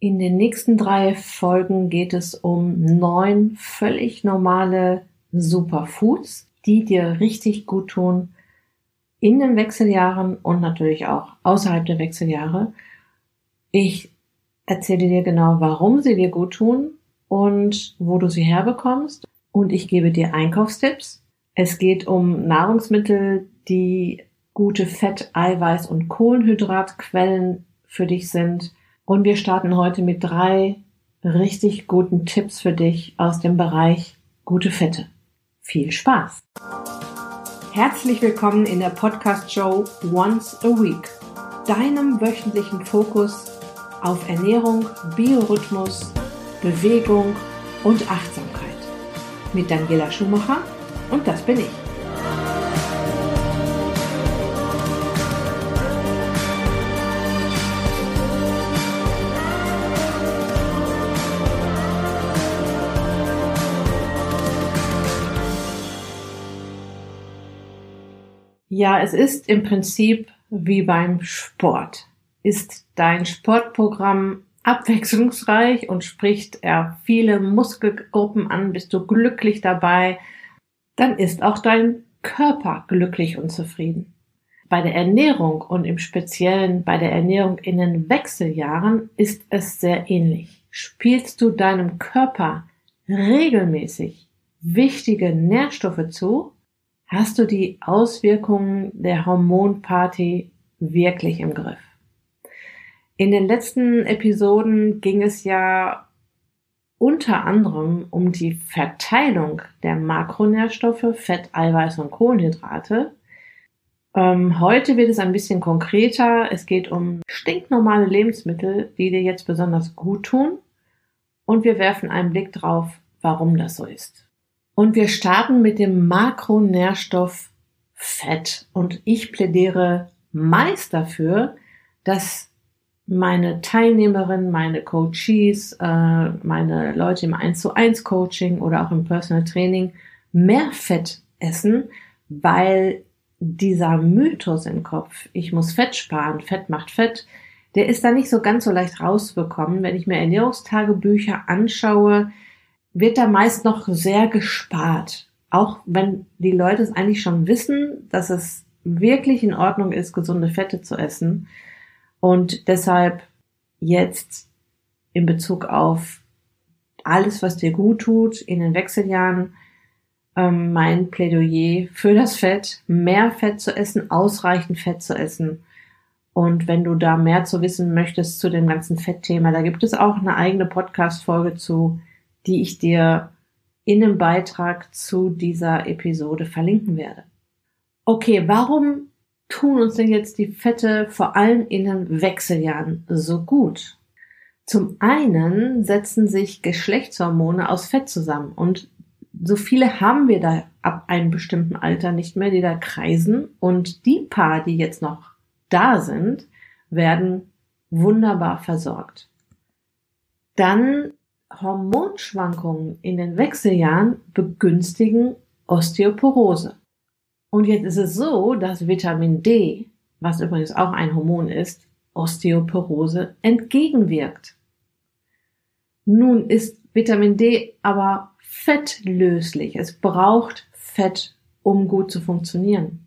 In den nächsten drei Folgen geht es um neun völlig normale Superfoods, die dir richtig gut tun in den Wechseljahren und natürlich auch außerhalb der Wechseljahre. Ich erzähle dir genau, warum sie dir gut tun und wo du sie herbekommst. Und ich gebe dir Einkaufstipps. Es geht um Nahrungsmittel, die gute Fett-, Eiweiß- und Kohlenhydratquellen für dich sind. Und wir starten heute mit drei richtig guten Tipps für dich aus dem Bereich gute Fette. Viel Spaß! Herzlich willkommen in der Podcast-Show Once a Week, deinem wöchentlichen Fokus auf Ernährung, Biorhythmus, Bewegung und Achtsamkeit. Mit Daniela Schumacher und das bin ich. Ja, es ist im Prinzip wie beim Sport. Ist dein Sportprogramm abwechslungsreich und spricht er viele Muskelgruppen an, bist du glücklich dabei, dann ist auch dein Körper glücklich und zufrieden. Bei der Ernährung und im Speziellen bei der Ernährung in den Wechseljahren ist es sehr ähnlich. Spielst du deinem Körper regelmäßig wichtige Nährstoffe zu, hast du die Auswirkungen der Hormonparty wirklich im Griff. In den letzten Episoden ging es ja unter anderem um die Verteilung der Makronährstoffe, Fett, Eiweiß und Kohlenhydrate. Ähm, heute wird es ein bisschen konkreter. Es geht um stinknormale Lebensmittel, die dir jetzt besonders gut tun. Und wir werfen einen Blick drauf, warum das so ist. Und wir starten mit dem Makronährstoff Fett. Und ich plädiere meist dafür, dass meine Teilnehmerinnen, meine Coaches, äh, meine Leute im 1 zu 1 Coaching oder auch im Personal Training mehr Fett essen, weil dieser Mythos im Kopf, ich muss Fett sparen, Fett macht Fett, der ist da nicht so ganz so leicht rausbekommen. Wenn ich mir Ernährungstagebücher anschaue, wird da meist noch sehr gespart. Auch wenn die Leute es eigentlich schon wissen, dass es wirklich in Ordnung ist, gesunde Fette zu essen. Und deshalb jetzt in Bezug auf alles, was dir gut tut in den Wechseljahren, ähm, mein Plädoyer für das Fett, mehr Fett zu essen, ausreichend Fett zu essen. Und wenn du da mehr zu wissen möchtest zu dem ganzen Fettthema, da gibt es auch eine eigene Podcast-Folge zu die ich dir in einem Beitrag zu dieser Episode verlinken werde. Okay, warum tun uns denn jetzt die Fette vor allem in den Wechseljahren so gut? Zum einen setzen sich Geschlechtshormone aus Fett zusammen und so viele haben wir da ab einem bestimmten Alter nicht mehr, die da kreisen und die paar, die jetzt noch da sind, werden wunderbar versorgt. Dann Hormonschwankungen in den Wechseljahren begünstigen Osteoporose. Und jetzt ist es so, dass Vitamin D, was übrigens auch ein Hormon ist, Osteoporose entgegenwirkt. Nun ist Vitamin D aber fettlöslich. Es braucht Fett, um gut zu funktionieren.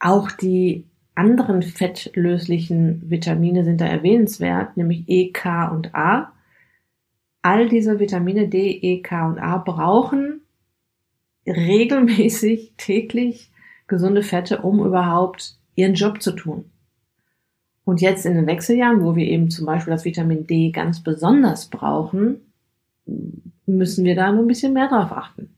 Auch die anderen fettlöslichen Vitamine sind da erwähnenswert, nämlich E, K und A all diese Vitamine D, E, K und A brauchen regelmäßig täglich gesunde Fette, um überhaupt ihren Job zu tun. Und jetzt in den Wechseljahren, wo wir eben zum Beispiel das Vitamin D ganz besonders brauchen, müssen wir da nur ein bisschen mehr drauf achten.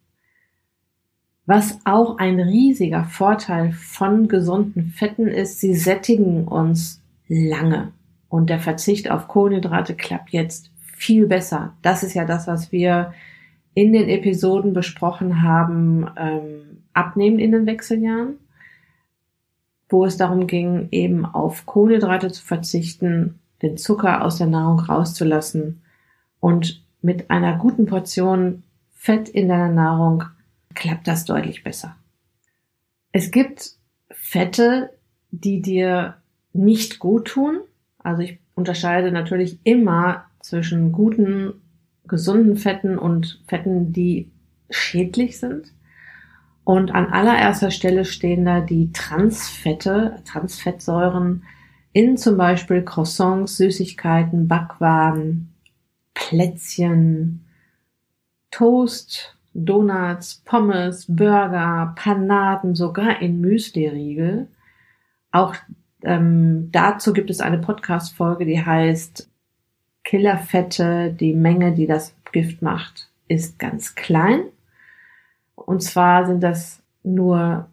Was auch ein riesiger Vorteil von gesunden Fetten ist, sie sättigen uns lange. Und der Verzicht auf Kohlenhydrate klappt jetzt viel besser. Das ist ja das, was wir in den Episoden besprochen haben, ähm, abnehmen in den Wechseljahren, wo es darum ging, eben auf Kohlenhydrate zu verzichten, den Zucker aus der Nahrung rauszulassen und mit einer guten Portion Fett in deiner Nahrung klappt das deutlich besser. Es gibt Fette, die dir nicht gut tun. Also ich unterscheide natürlich immer zwischen guten, gesunden Fetten und Fetten, die schädlich sind. Und an allererster Stelle stehen da die Transfette, Transfettsäuren in zum Beispiel Croissants, Süßigkeiten, Backwaren, Plätzchen, Toast, Donuts, Pommes, Burger, Panaden, sogar in Müsli-Riegel. Auch ähm, dazu gibt es eine Podcast-Folge, die heißt Killerfette, die Menge, die das Gift macht, ist ganz klein. Und zwar sind das nur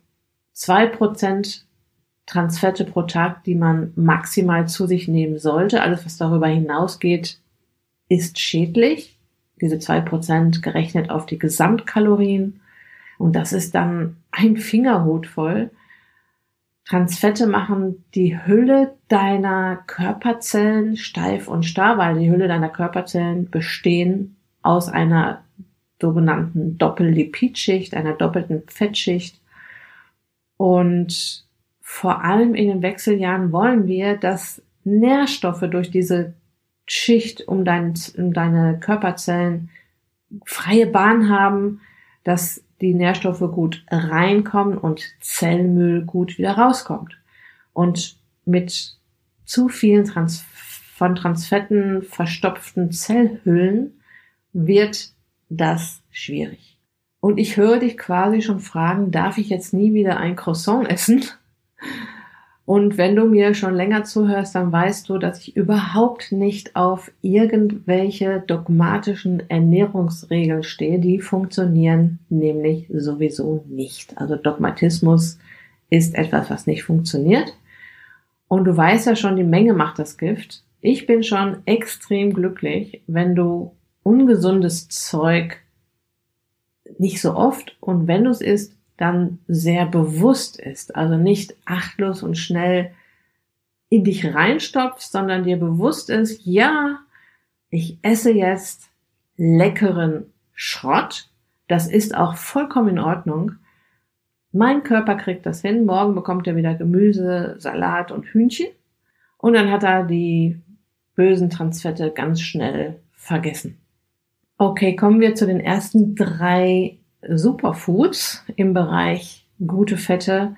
zwei Prozent Transfette pro Tag, die man maximal zu sich nehmen sollte. Alles, was darüber hinausgeht, ist schädlich. Diese zwei Prozent gerechnet auf die Gesamtkalorien. Und das ist dann ein Fingerhut voll. Transfette machen die Hülle deiner Körperzellen steif und starr, weil die Hülle deiner Körperzellen bestehen aus einer sogenannten Doppellipidschicht, einer doppelten Fettschicht. Und vor allem in den Wechseljahren wollen wir, dass Nährstoffe durch diese Schicht um, dein, um deine Körperzellen freie Bahn haben, dass die Nährstoffe gut reinkommen und Zellmüll gut wieder rauskommt. Und mit zu vielen Trans von Transfetten verstopften Zellhüllen wird das schwierig. Und ich höre dich quasi schon fragen, darf ich jetzt nie wieder ein Croissant essen? Und wenn du mir schon länger zuhörst, dann weißt du, dass ich überhaupt nicht auf irgendwelche dogmatischen Ernährungsregeln stehe. Die funktionieren nämlich sowieso nicht. Also Dogmatismus ist etwas, was nicht funktioniert. Und du weißt ja schon, die Menge macht das Gift. Ich bin schon extrem glücklich, wenn du ungesundes Zeug nicht so oft und wenn du es isst, dann sehr bewusst ist. Also nicht achtlos und schnell in dich reinstopfst, sondern dir bewusst ist, ja, ich esse jetzt leckeren Schrott. Das ist auch vollkommen in Ordnung. Mein Körper kriegt das hin. Morgen bekommt er wieder Gemüse, Salat und Hühnchen. Und dann hat er die bösen Transfette ganz schnell vergessen. Okay, kommen wir zu den ersten drei Superfoods im Bereich gute Fette,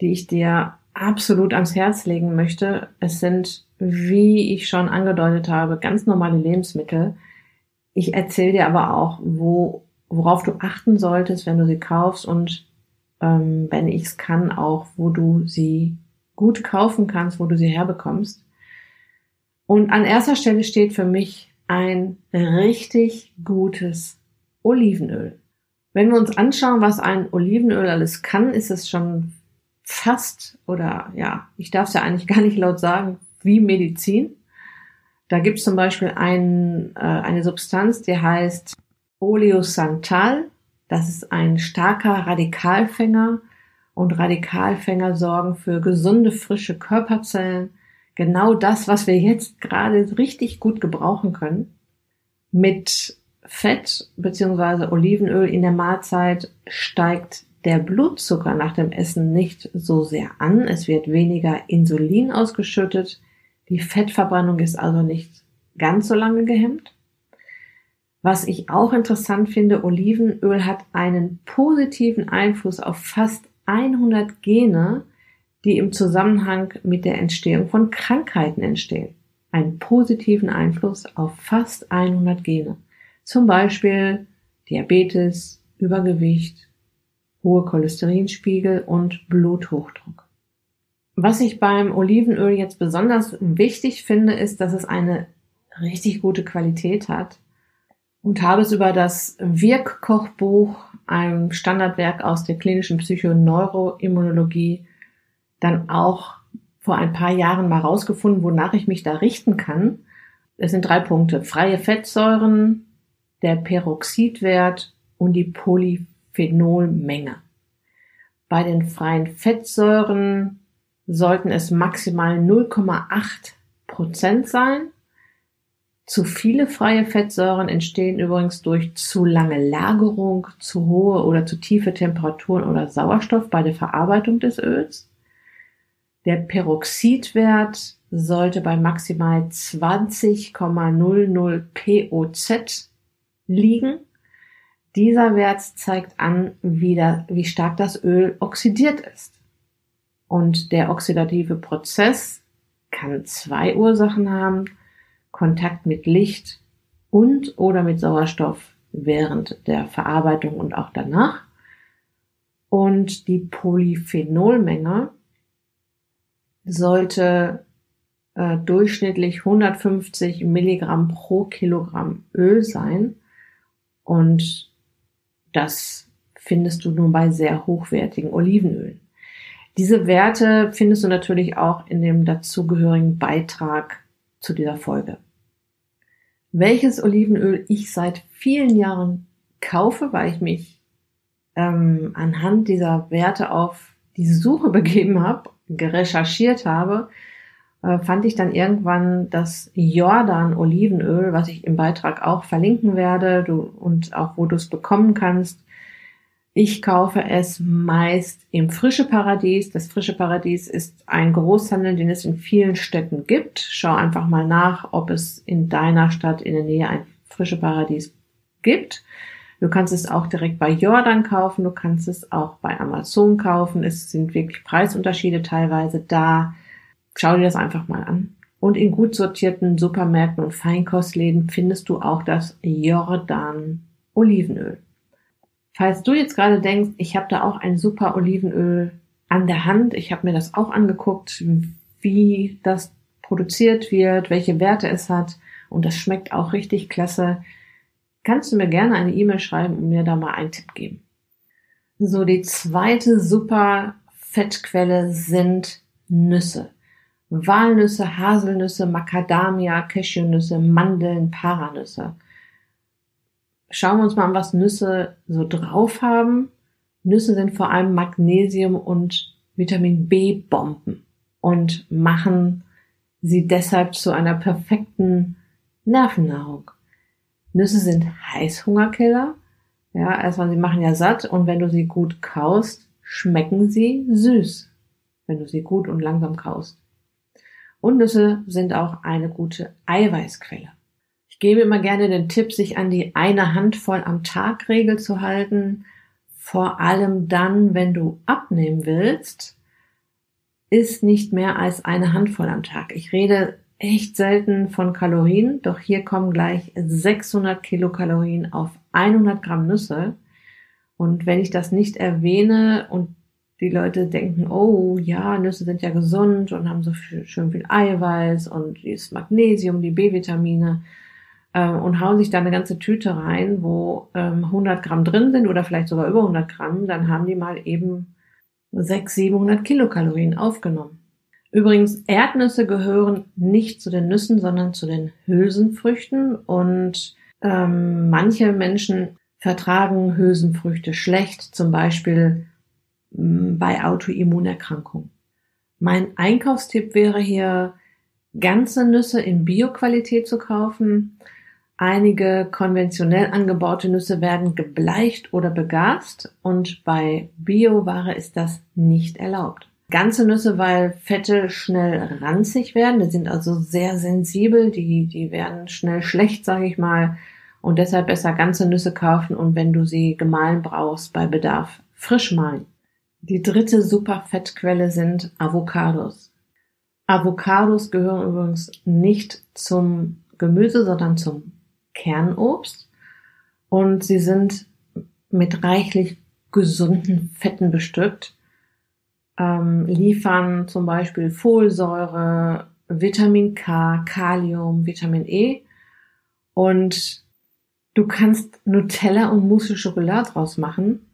die ich dir absolut ans Herz legen möchte. Es sind, wie ich schon angedeutet habe, ganz normale Lebensmittel. Ich erzähle dir aber auch, wo, worauf du achten solltest, wenn du sie kaufst und ähm, wenn ich es kann, auch wo du sie gut kaufen kannst, wo du sie herbekommst. Und an erster Stelle steht für mich ein richtig gutes Olivenöl. Wenn wir uns anschauen, was ein Olivenöl alles kann, ist es schon fast oder ja, ich darf es ja eigentlich gar nicht laut sagen, wie Medizin. Da gibt es zum Beispiel ein, äh, eine Substanz, die heißt Oleosantal. Das ist ein starker Radikalfänger und Radikalfänger sorgen für gesunde, frische Körperzellen, genau das, was wir jetzt gerade richtig gut gebrauchen können. Mit Fett beziehungsweise Olivenöl in der Mahlzeit steigt der Blutzucker nach dem Essen nicht so sehr an. Es wird weniger Insulin ausgeschüttet. Die Fettverbrennung ist also nicht ganz so lange gehemmt. Was ich auch interessant finde, Olivenöl hat einen positiven Einfluss auf fast 100 Gene, die im Zusammenhang mit der Entstehung von Krankheiten entstehen. Einen positiven Einfluss auf fast 100 Gene. Zum Beispiel Diabetes, Übergewicht, hohe Cholesterinspiegel und Bluthochdruck. Was ich beim Olivenöl jetzt besonders wichtig finde, ist, dass es eine richtig gute Qualität hat und habe es über das Wirkkochbuch, ein Standardwerk aus der klinischen Psychoneuroimmunologie, dann auch vor ein paar Jahren mal rausgefunden, wonach ich mich da richten kann. Es sind drei Punkte. Freie Fettsäuren, der Peroxidwert und die Polyphenolmenge. Bei den freien Fettsäuren sollten es maximal 0,8 Prozent sein. Zu viele freie Fettsäuren entstehen übrigens durch zu lange Lagerung, zu hohe oder zu tiefe Temperaturen oder Sauerstoff bei der Verarbeitung des Öls. Der Peroxidwert sollte bei maximal 20,00 POZ liegen. Dieser Wert zeigt an, wie, da, wie stark das Öl oxidiert ist. Und der oxidative Prozess kann zwei Ursachen haben. Kontakt mit Licht und oder mit Sauerstoff während der Verarbeitung und auch danach. Und die Polyphenolmenge sollte äh, durchschnittlich 150 Milligramm pro Kilogramm Öl sein. Und das findest du nur bei sehr hochwertigen Olivenölen. Diese Werte findest du natürlich auch in dem dazugehörigen Beitrag zu dieser Folge. Welches Olivenöl ich seit vielen Jahren kaufe, weil ich mich ähm, anhand dieser Werte auf die Suche begeben habe, gerecherchiert habe, fand ich dann irgendwann das Jordan Olivenöl, was ich im Beitrag auch verlinken werde du, und auch wo du es bekommen kannst. Ich kaufe es meist im Frische Paradies. Das Frische Paradies ist ein Großhandel, den es in vielen Städten gibt. Schau einfach mal nach, ob es in deiner Stadt in der Nähe ein Frische Paradies gibt. Du kannst es auch direkt bei Jordan kaufen, du kannst es auch bei Amazon kaufen. Es sind wirklich Preisunterschiede teilweise da. Schau dir das einfach mal an. Und in gut sortierten Supermärkten und Feinkostläden findest du auch das Jordan Olivenöl. Falls du jetzt gerade denkst, ich habe da auch ein super Olivenöl an der Hand, ich habe mir das auch angeguckt, wie das produziert wird, welche Werte es hat und das schmeckt auch richtig klasse, kannst du mir gerne eine E-Mail schreiben und mir da mal einen Tipp geben. So, die zweite super Fettquelle sind Nüsse. Walnüsse, Haselnüsse, Macadamia, Cashewnüsse, Mandeln, Paranüsse. Schauen wir uns mal an, was Nüsse so drauf haben. Nüsse sind vor allem Magnesium und Vitamin B Bomben und machen sie deshalb zu einer perfekten Nervennahrung. Nüsse sind Heißhungerkiller. Ja, erstmal, sie machen ja satt und wenn du sie gut kaust, schmecken sie süß. Wenn du sie gut und langsam kaust. Und Nüsse sind auch eine gute Eiweißquelle. Ich gebe immer gerne den Tipp, sich an die eine Handvoll am Tag Regel zu halten. Vor allem dann, wenn du abnehmen willst, ist nicht mehr als eine Handvoll am Tag. Ich rede echt selten von Kalorien, doch hier kommen gleich 600 Kilokalorien auf 100 Gramm Nüsse. Und wenn ich das nicht erwähne und die Leute denken, oh ja, Nüsse sind ja gesund und haben so viel, schön viel Eiweiß und das Magnesium, die B-Vitamine äh, und hauen sich da eine ganze Tüte rein, wo ähm, 100 Gramm drin sind oder vielleicht sogar über 100 Gramm, dann haben die mal eben 600, 700 Kilokalorien aufgenommen. Übrigens, Erdnüsse gehören nicht zu den Nüssen, sondern zu den Hülsenfrüchten und ähm, manche Menschen vertragen Hülsenfrüchte schlecht, zum Beispiel bei Autoimmunerkrankungen. Mein Einkaufstipp wäre hier, ganze Nüsse in Bioqualität zu kaufen. Einige konventionell angebaute Nüsse werden gebleicht oder begast und bei Bioware ist das nicht erlaubt. Ganze Nüsse, weil Fette schnell ranzig werden, die sind also sehr sensibel, die, die werden schnell schlecht, sage ich mal, und deshalb besser ganze Nüsse kaufen und wenn du sie gemahlen brauchst, bei Bedarf frisch mahlen. Die dritte Superfettquelle sind Avocados. Avocados gehören übrigens nicht zum Gemüse, sondern zum Kernobst. Und sie sind mit reichlich gesunden Fetten bestückt, ähm, liefern zum Beispiel Folsäure, Vitamin K, Kalium, Vitamin E. Und du kannst Nutella und Mousse Schokolade draus machen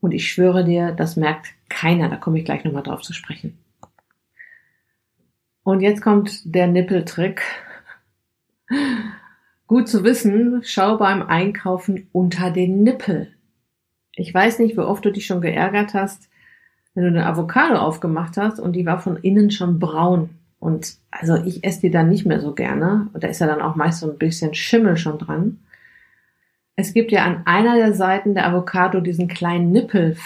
und ich schwöre dir, das merkt keiner. Da komme ich gleich nochmal drauf zu sprechen. Und jetzt kommt der Nippeltrick. Gut zu wissen, schau beim Einkaufen unter den Nippel. Ich weiß nicht, wie oft du dich schon geärgert hast, wenn du eine Avocado aufgemacht hast und die war von innen schon braun. Und also ich esse die dann nicht mehr so gerne. Und da ist ja dann auch meist so ein bisschen Schimmel schon dran. Es gibt ja an einer der Seiten der Avocado diesen kleinen Nippel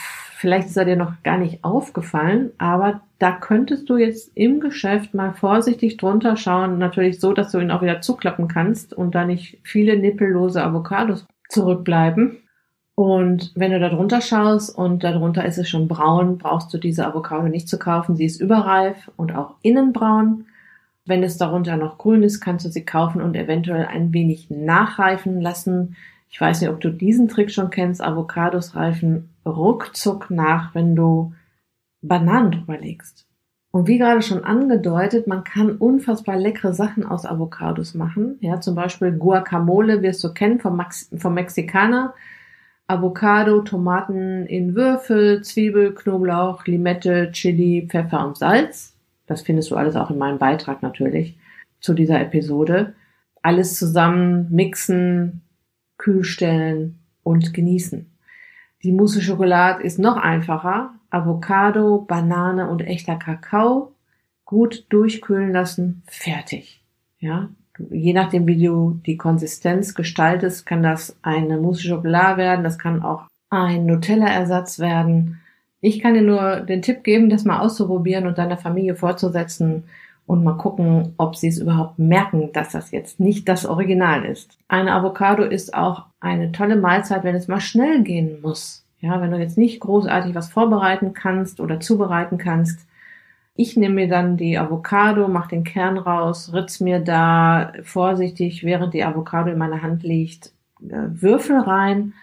vielleicht ist er dir noch gar nicht aufgefallen, aber da könntest du jetzt im Geschäft mal vorsichtig drunter schauen, natürlich so, dass du ihn auch wieder zuklappen kannst und da nicht viele nippellose Avocados zurückbleiben. Und wenn du da drunter schaust und darunter ist es schon braun, brauchst du diese Avocado nicht zu kaufen. Sie ist überreif und auch innen braun. Wenn es darunter noch grün ist, kannst du sie kaufen und eventuell ein wenig nachreifen lassen. Ich weiß nicht, ob du diesen Trick schon kennst. Avocados reifen ruckzuck nach, wenn du Bananen drüber legst. Und wie gerade schon angedeutet, man kann unfassbar leckere Sachen aus Avocados machen. Ja, zum Beispiel Guacamole wirst du kennen vom, Max vom Mexikaner. Avocado, Tomaten in Würfel, Zwiebel, Knoblauch, Limette, Chili, Pfeffer und Salz. Das findest du alles auch in meinem Beitrag natürlich zu dieser Episode. Alles zusammen mixen, kühlstellen und genießen. Die Mousse Schokolade ist noch einfacher. Avocado, Banane und echter Kakao gut durchkühlen lassen, fertig. Ja, je nachdem, wie du die Konsistenz gestaltest, kann das eine Mousse Schokolade werden, das kann auch ein Nutella-Ersatz werden. Ich kann dir nur den Tipp geben, das mal auszuprobieren und deiner Familie vorzusetzen und mal gucken, ob sie es überhaupt merken, dass das jetzt nicht das Original ist. Eine Avocado ist auch eine tolle Mahlzeit, wenn es mal schnell gehen muss. Ja, wenn du jetzt nicht großartig was vorbereiten kannst oder zubereiten kannst, ich nehme mir dann die Avocado, mache den Kern raus, ritz mir da vorsichtig, während die Avocado in meiner Hand liegt, äh, Würfel rein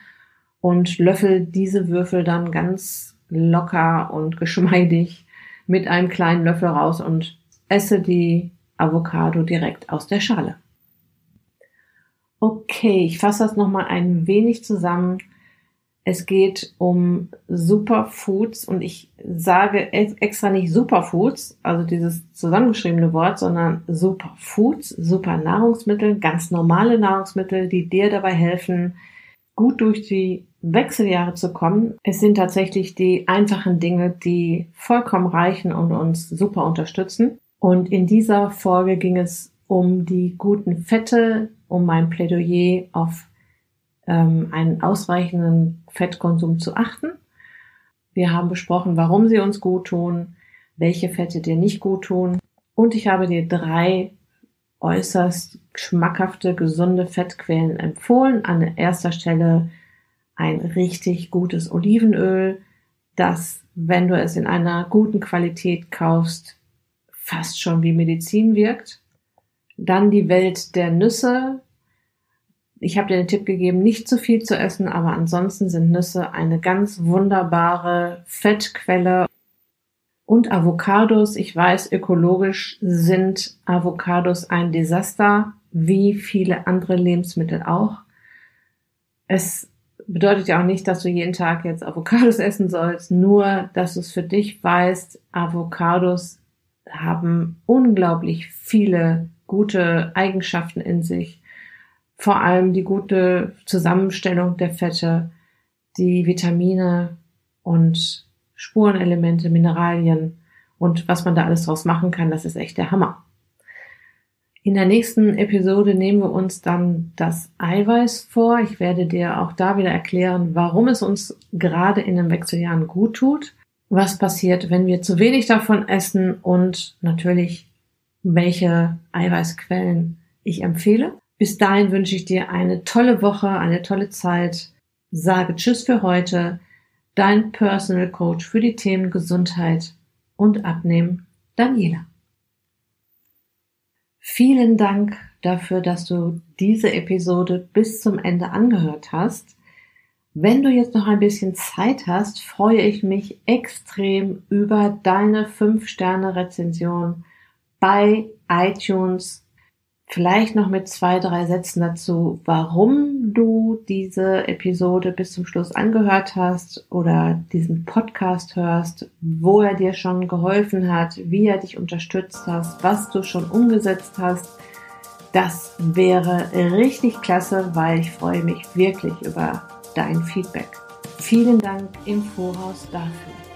und löffel diese Würfel dann ganz locker und geschmeidig mit einem kleinen Löffel raus und esse die Avocado direkt aus der Schale. Okay, ich fasse das nochmal ein wenig zusammen. Es geht um Superfoods und ich sage extra nicht Superfoods, also dieses zusammengeschriebene Wort, sondern Superfoods, super Nahrungsmittel, ganz normale Nahrungsmittel, die dir dabei helfen, gut durch die Wechseljahre zu kommen. Es sind tatsächlich die einfachen Dinge, die vollkommen reichen und uns super unterstützen. Und in dieser Folge ging es um die guten Fette, um mein Plädoyer auf ähm, einen ausreichenden Fettkonsum zu achten. Wir haben besprochen, warum sie uns gut tun, welche Fette dir nicht gut tun. Und ich habe dir drei äußerst schmackhafte, gesunde Fettquellen empfohlen. An erster Stelle ein richtig gutes Olivenöl, das, wenn du es in einer guten Qualität kaufst, fast schon wie Medizin wirkt. Dann die Welt der Nüsse, ich habe dir den Tipp gegeben, nicht zu viel zu essen, aber ansonsten sind Nüsse eine ganz wunderbare Fettquelle. Und Avocados, ich weiß, ökologisch sind Avocados ein Desaster, wie viele andere Lebensmittel auch. Es bedeutet ja auch nicht, dass du jeden Tag jetzt Avocados essen sollst, nur dass du es für dich weißt, Avocados haben unglaublich viele gute Eigenschaften in sich vor allem die gute Zusammenstellung der Fette, die Vitamine und Spurenelemente, Mineralien und was man da alles draus machen kann, das ist echt der Hammer. In der nächsten Episode nehmen wir uns dann das Eiweiß vor. Ich werde dir auch da wieder erklären, warum es uns gerade in den Wechseljahren gut tut, was passiert, wenn wir zu wenig davon essen und natürlich welche Eiweißquellen ich empfehle. Bis dahin wünsche ich dir eine tolle Woche, eine tolle Zeit. Sage Tschüss für heute. Dein Personal Coach für die Themen Gesundheit und Abnehmen, Daniela. Vielen Dank dafür, dass du diese Episode bis zum Ende angehört hast. Wenn du jetzt noch ein bisschen Zeit hast, freue ich mich extrem über deine 5-Sterne-Rezension bei iTunes Vielleicht noch mit zwei, drei Sätzen dazu, warum du diese Episode bis zum Schluss angehört hast oder diesen Podcast hörst, wo er dir schon geholfen hat, wie er dich unterstützt hast, was du schon umgesetzt hast. Das wäre richtig klasse, weil ich freue mich wirklich über dein Feedback. Vielen Dank im Voraus dafür.